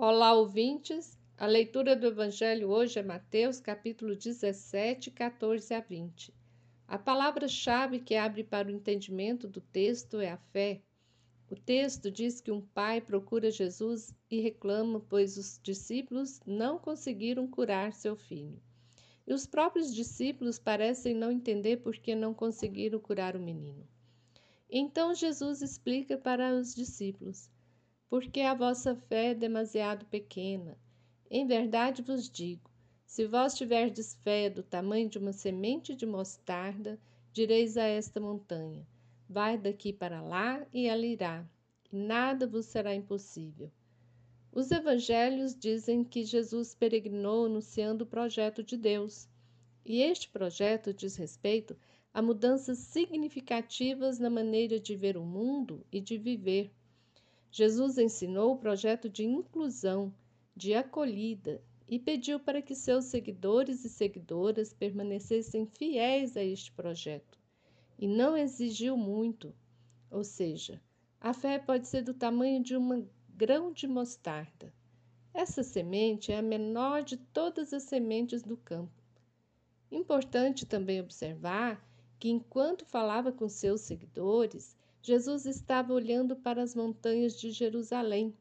Olá, ouvintes. A leitura do Evangelho hoje é Mateus, capítulo 17, 14 a 20. A palavra-chave que abre para o entendimento do texto é a fé. O texto diz que um pai procura Jesus e reclama, pois os discípulos não conseguiram curar seu filho. E os próprios discípulos parecem não entender por que não conseguiram curar o menino. Então Jesus explica para os discípulos porque a vossa fé é demasiado pequena. Em verdade vos digo: se vós tiverdes fé do tamanho de uma semente de mostarda, direis a esta montanha: Vai daqui para lá e ela irá, e nada vos será impossível. Os evangelhos dizem que Jesus peregrinou anunciando o projeto de Deus. E este projeto diz respeito a mudanças significativas na maneira de ver o mundo e de viver. Jesus ensinou o projeto de inclusão, de acolhida e pediu para que seus seguidores e seguidoras permanecessem fiéis a este projeto. E não exigiu muito, ou seja, a fé pode ser do tamanho de um grão de mostarda. Essa semente é a menor de todas as sementes do campo. Importante também observar que, enquanto falava com seus seguidores, Jesus estava olhando para as montanhas de Jerusalém.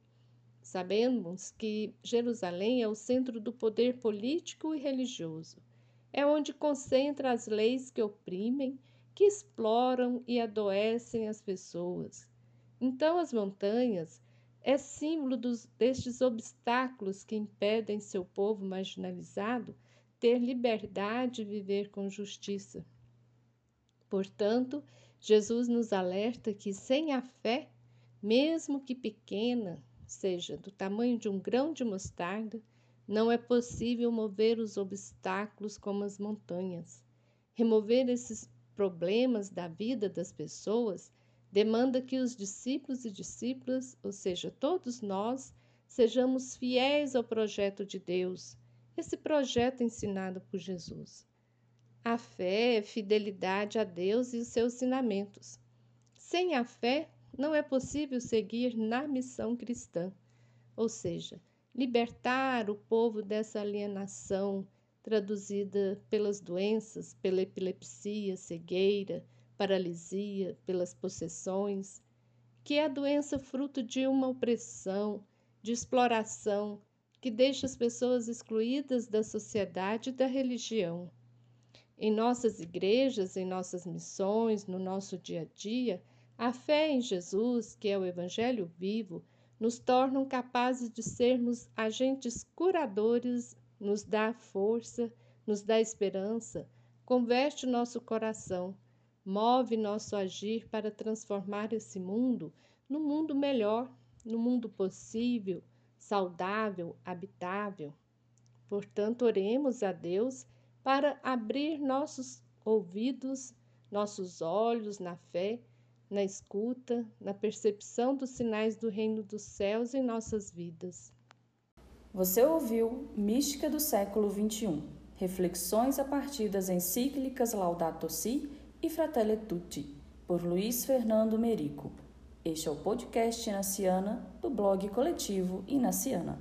Sabemos que Jerusalém é o centro do poder político e religioso. É onde concentra as leis que oprimem, que exploram e adoecem as pessoas. Então, as montanhas é símbolo dos, destes obstáculos que impedem seu povo marginalizado ter liberdade e viver com justiça. Portanto, Jesus nos alerta que sem a fé, mesmo que pequena, seja do tamanho de um grão de mostarda, não é possível mover os obstáculos como as montanhas. Remover esses problemas da vida das pessoas demanda que os discípulos e discípulas, ou seja, todos nós, sejamos fiéis ao projeto de Deus, esse projeto ensinado por Jesus. A fé é fidelidade a Deus e os seus ensinamentos. Sem a fé, não é possível seguir na missão cristã, ou seja, libertar o povo dessa alienação traduzida pelas doenças, pela epilepsia, cegueira, paralisia, pelas possessões, que é a doença fruto de uma opressão, de exploração, que deixa as pessoas excluídas da sociedade e da religião. Em nossas igrejas, em nossas missões, no nosso dia a dia, a fé em Jesus, que é o Evangelho vivo, nos tornam capazes de sermos agentes curadores, nos dá força, nos dá esperança, converte nosso coração, move nosso agir para transformar esse mundo num mundo melhor, num mundo possível, saudável, habitável. Portanto, oremos a Deus para abrir nossos ouvidos, nossos olhos na fé, na escuta, na percepção dos sinais do reino dos céus em nossas vidas. Você ouviu Mística do século XXI, reflexões a partir das encíclicas Laudato Si e Fratelli Tutti, por Luiz Fernando Merico. Este é o podcast Inaciana do blog coletivo Inaciana.